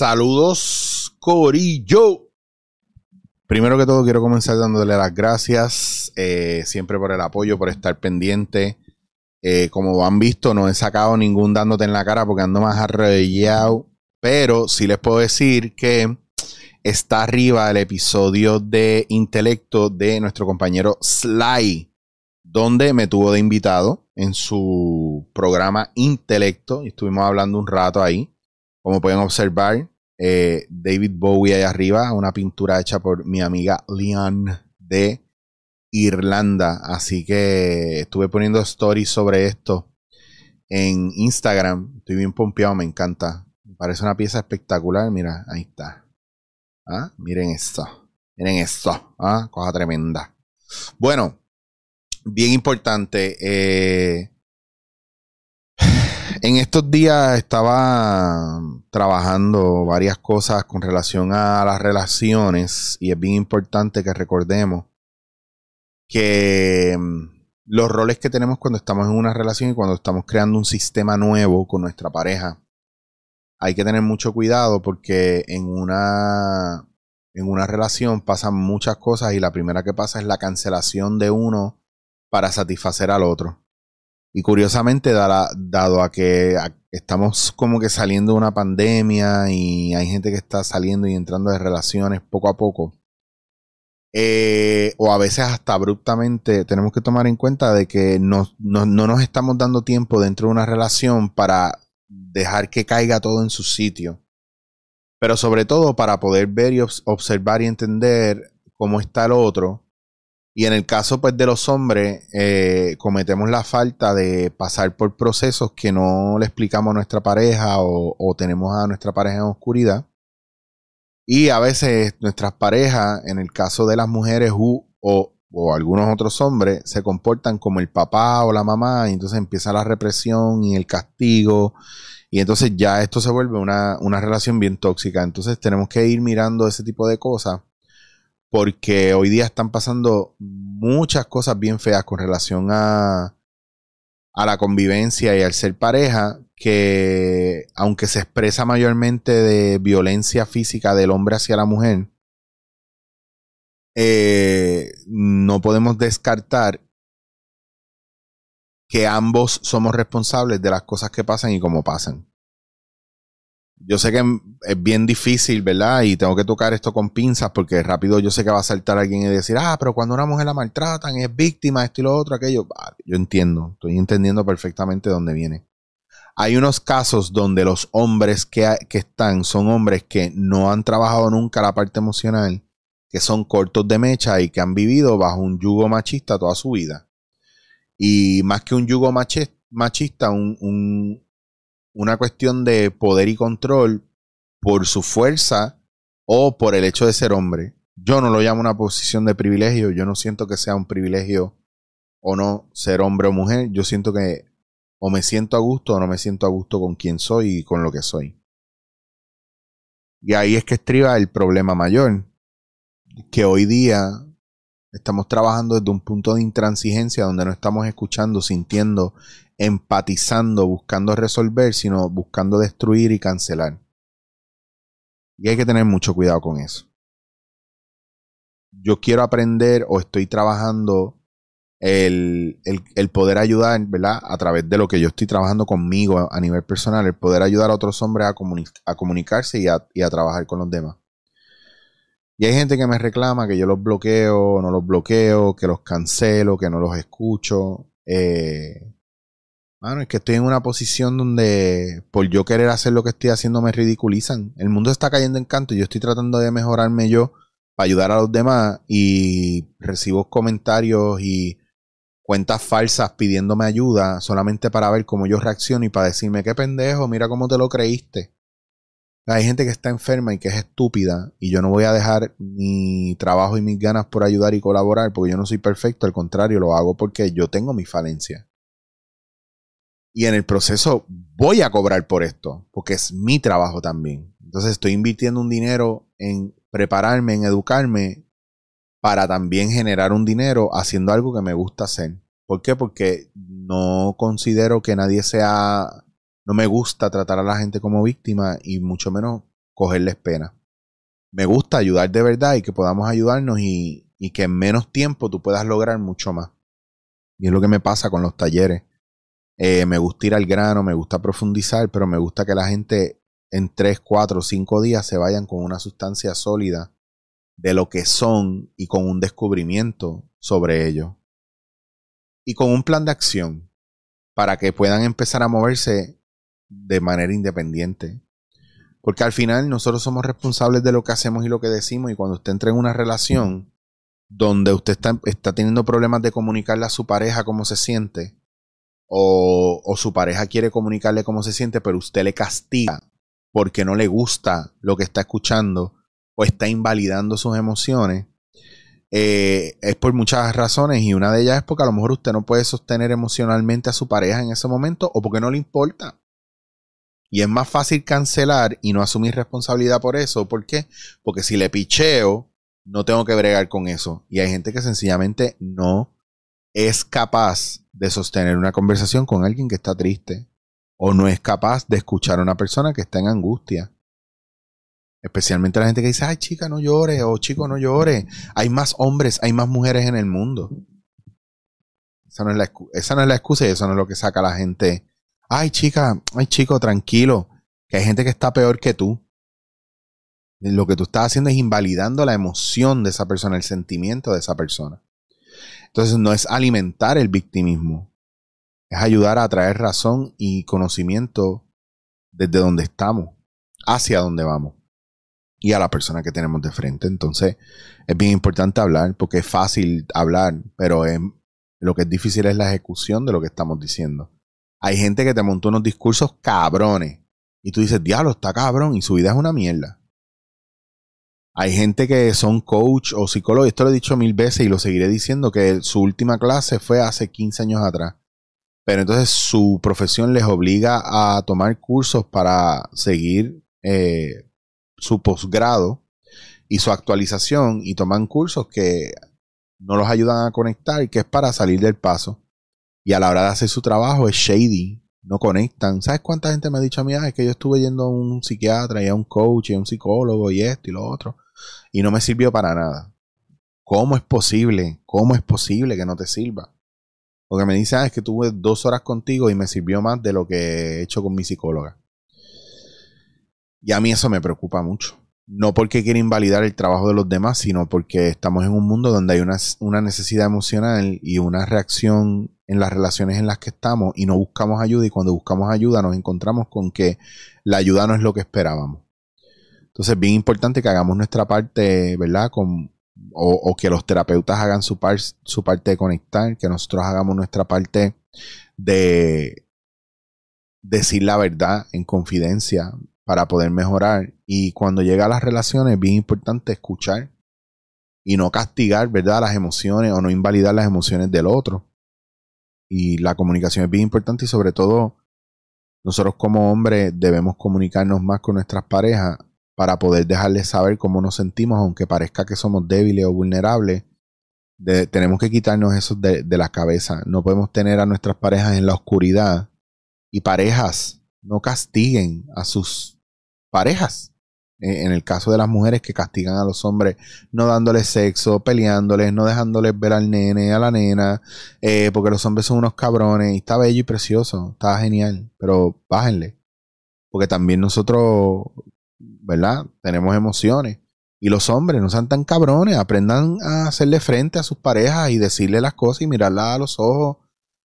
Saludos, Corillo. Primero que todo, quiero comenzar dándole las gracias eh, siempre por el apoyo, por estar pendiente. Eh, como han visto, no he sacado ningún dándote en la cara porque ando más arrollado. Pero sí les puedo decir que está arriba el episodio de Intelecto de nuestro compañero Sly, donde me tuvo de invitado en su programa Intelecto y estuvimos hablando un rato ahí. Como pueden observar, eh, David Bowie ahí arriba, una pintura hecha por mi amiga Leon de Irlanda. Así que estuve poniendo stories sobre esto en Instagram. Estoy bien pompeado, me encanta. Me parece una pieza espectacular. Mira, ahí está. ¿Ah? Miren esto. Miren esto. ¿Ah? Cosa tremenda. Bueno, bien importante. Eh, en estos días estaba trabajando varias cosas con relación a las relaciones y es bien importante que recordemos que mm, los roles que tenemos cuando estamos en una relación y cuando estamos creando un sistema nuevo con nuestra pareja, hay que tener mucho cuidado porque en una, en una relación pasan muchas cosas y la primera que pasa es la cancelación de uno para satisfacer al otro. Y curiosamente, dado a que estamos como que saliendo de una pandemia y hay gente que está saliendo y entrando de relaciones poco a poco, eh, o a veces hasta abruptamente, tenemos que tomar en cuenta de que no, no nos estamos dando tiempo dentro de una relación para dejar que caiga todo en su sitio. Pero sobre todo para poder ver y observar y entender cómo está el otro y en el caso pues, de los hombres, eh, cometemos la falta de pasar por procesos que no le explicamos a nuestra pareja o, tenemos a nuestra pareja en oscuridad. Y a veces nuestras parejas, en el caso de las mujeres o, o algunos otros hombres, se comportan como el papá o la mamá y entonces empieza la represión y el castigo. Y entonces ya esto se vuelve una, una relación bien tóxica. Entonces tenemos que ir mirando ese tipo de cosas porque hoy día están pasando muchas cosas bien feas con relación a, a la convivencia y al ser pareja, que aunque se expresa mayormente de violencia física del hombre hacia la mujer, eh, no podemos descartar que ambos somos responsables de las cosas que pasan y cómo pasan yo sé que es bien difícil, ¿verdad? Y tengo que tocar esto con pinzas porque rápido yo sé que va a saltar alguien y decir, ah, pero cuando una mujer la maltratan, es víctima, esto y lo otro, aquello. yo entiendo, estoy entendiendo perfectamente dónde viene. Hay unos casos donde los hombres que, que están son hombres que no han trabajado nunca la parte emocional, que son cortos de mecha y que han vivido bajo un yugo machista toda su vida. Y más que un yugo machista, un una cuestión de poder y control por su fuerza o por el hecho de ser hombre. Yo no lo llamo una posición de privilegio, yo no siento que sea un privilegio o no ser hombre o mujer, yo siento que o me siento a gusto o no me siento a gusto con quien soy y con lo que soy. Y ahí es que estriba el problema mayor, que hoy día estamos trabajando desde un punto de intransigencia donde no estamos escuchando, sintiendo empatizando, buscando resolver, sino buscando destruir y cancelar. Y hay que tener mucho cuidado con eso. Yo quiero aprender o estoy trabajando el, poder ayudar, ¿verdad? A través de lo que yo estoy trabajando conmigo a nivel personal, el poder ayudar a otros hombres a, a comunicarse y a, y a trabajar con los demás. Y hay gente que me reclama que yo los bloqueo, no los bloqueo, que los cancelo, que no los escucho. Eh, Mano, es que estoy en una posición donde por yo querer hacer lo que estoy haciendo me ridiculizan. El mundo está cayendo en canto y yo estoy tratando de mejorarme yo para ayudar a los demás y recibo comentarios y cuentas falsas pidiéndome ayuda solamente para ver cómo yo reacciono y para decirme qué pendejo, mira cómo te lo creíste. Hay gente que está enferma y que es estúpida y yo no voy a dejar mi trabajo y mis ganas por ayudar y colaborar porque yo no soy perfecto, al contrario, lo hago porque yo tengo mi falencia y en el proceso voy a cobrar por esto, porque es mi trabajo también. Entonces estoy invirtiendo un dinero en prepararme, en educarme, para también generar un dinero haciendo algo que me gusta hacer. ¿Por qué? Porque no considero que nadie sea, no me gusta tratar a la gente como víctima y mucho menos cogerles pena. Me gusta ayudar de verdad y que podamos ayudarnos y, y que en menos tiempo tú puedas lograr mucho más. Y es lo que me pasa con los talleres. Eh, me gusta ir al grano, me gusta profundizar, pero me gusta que la gente en 3, 4, 5 días se vayan con una sustancia sólida de lo que son y con un descubrimiento sobre ello. Y con un plan de acción para que puedan empezar a moverse de manera independiente. Porque al final nosotros somos responsables de lo que hacemos y lo que decimos y cuando usted entra en una relación donde usted está, está teniendo problemas de comunicarle a su pareja cómo se siente o, su pareja quiere comunicarle cómo se siente pero usted le castiga porque no le gusta lo que está escuchando o está invalidando sus emociones, eh, es por muchas razones y una de ellas es porque a lo mejor usted no puede sostener emocionalmente a su pareja en ese momento o porque no le importa. Y es más fácil cancelar y no asumir responsabilidad por eso. ¿Por qué? Porque si le picheo, no tengo que bregar con eso. Y hay gente que sencillamente no es capaz de sostener una conversación con alguien que está triste. O no es capaz de escuchar a una persona que está en angustia. Especialmente la gente que dice, ay chica, no llore, o chico, no llore. Hay más hombres, hay más mujeres en el mundo. Esa no es la, esa no es la excusa y eso no es lo que saca a la gente. Ay chica, ay chico, tranquilo, que hay gente que está peor que tú. Lo que tú estás haciendo es invalidando la emoción de esa persona, el sentimiento de esa persona. Entonces no es alimentar el victimismo, es ayudar a traer razón y conocimiento desde donde estamos, hacia donde vamos y a la persona que tenemos de frente. Entonces, es bien importante hablar porque es fácil hablar, pero lo que es difícil es la ejecución de lo que estamos diciendo. Hay gente que te montó unos discursos cabrones y tú dices, diablo, está cabrón y su vida es una mierda. Hay gente que son coach o psicólogo, esto lo he dicho mil veces y lo seguiré diciendo, que su última clase fue hace 15 años atrás. Pero entonces su profesión les obliga a tomar cursos para seguir eh, su posgrado y su actualización y toman cursos que no los ayudan a conectar y que es para salir del paso. Y a la hora de hacer su trabajo es shady, no conectan. ¿Sabes cuánta gente me ha dicho a mí? Ah, es que yo estuve yendo a un psiquiatra y a un coach y a un psicólogo y esto y lo otro. Y no me sirvió para nada. ¿Cómo es posible? ¿Cómo es posible que no te sirva? Porque me dicen, ah, es que tuve dos horas contigo y me sirvió más de lo que he hecho con mi psicóloga. Y a mí eso me preocupa mucho. No porque quiera invalidar el trabajo de los demás, sino porque estamos en un mundo donde hay una, una necesidad emocional y una reacción en las relaciones en las que estamos y no buscamos ayuda y cuando buscamos ayuda nos encontramos con que la ayuda no es lo que esperábamos. Entonces es bien importante que hagamos nuestra parte, ¿verdad? Con, o, que los terapeutas hagan su, su parte de conectar, que nosotros hagamos nuestra parte de decir la verdad en confidencia, para poder mejorar. Y cuando llega a las relaciones es bien importante escuchar y no castigar, ¿verdad?, las emociones o no invalidar las emociones del otro. Y la comunicación es bien importante y sobre todo nosotros como hombres debemos comunicarnos más con nuestras parejas para poder dejarles saber cómo nos sentimos, aunque parezca que somos débiles o vulnerables. tenemos que quitarnos eso de, de la cabeza. No podemos tener a nuestras parejas en la oscuridad. Y parejas, no castiguen a sus parejas. Eh, en el caso de las mujeres que castigan a los hombres no dándoles sexo, peleándoles, no dejándoles ver al nene, a la nena, eh, porque los hombres son unos cabrones y está bello y precioso, está genial, pero bájenle. Porque también nosotros, ¿verdad? Tenemos emociones. Y los hombres no sean tan cabrones, aprendan a hacerle frente a sus parejas y decirle las cosas y mirarlas a los ojos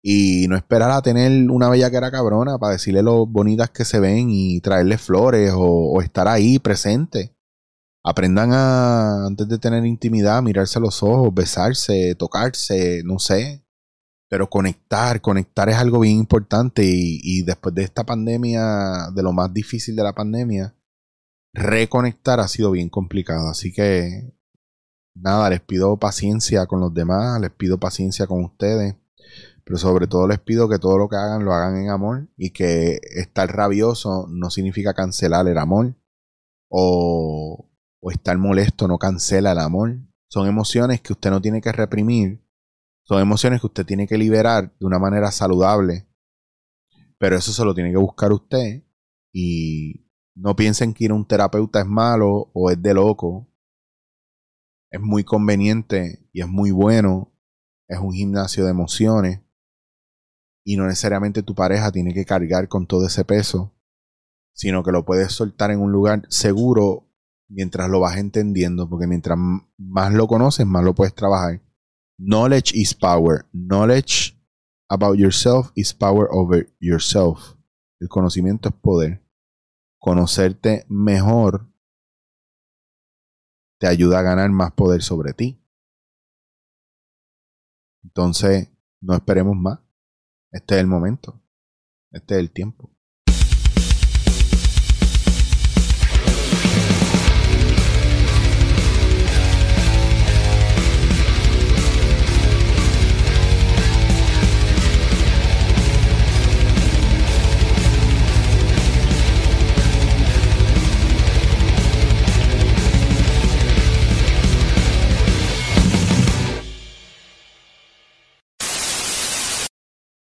y no esperar a tener una bella que era cabrona para decirle lo bonitas que se ven y traerle flores o, estar ahí presente. Aprendan a, antes de tener intimidad, mirarse a los ojos, besarse, tocarse, no sé. Pero conectar, conectar es algo bien importante y, y después de esta pandemia, de lo más difícil de la pandemia, reconectar ha sido bien complicado. Así que, nada, les pido paciencia con los demás, les pido paciencia con ustedes pero sobre todo les pido que todo lo que hagan lo hagan en amor y que estar rabioso no significa cancelar el amor o, estar molesto no cancela el amor. Son emociones que usted no tiene que reprimir, son emociones que usted tiene que liberar de una manera saludable, pero eso se lo tiene que buscar usted y No piensen que ir a un terapeuta es malo o es de loco. Es muy conveniente y es muy bueno. Es un gimnasio de emociones. Y no necesariamente tu pareja tiene que cargar con todo ese peso, sino que lo puedes soltar en un lugar seguro mientras lo vas entendiendo, porque mientras más lo conoces, más lo puedes trabajar. Knowledge is power. Knowledge about yourself is power over yourself. El conocimiento es poder. Conocerte mejor te ayuda a ganar más poder sobre ti. Entonces, no esperemos más. Este es el momento. Este es el tiempo.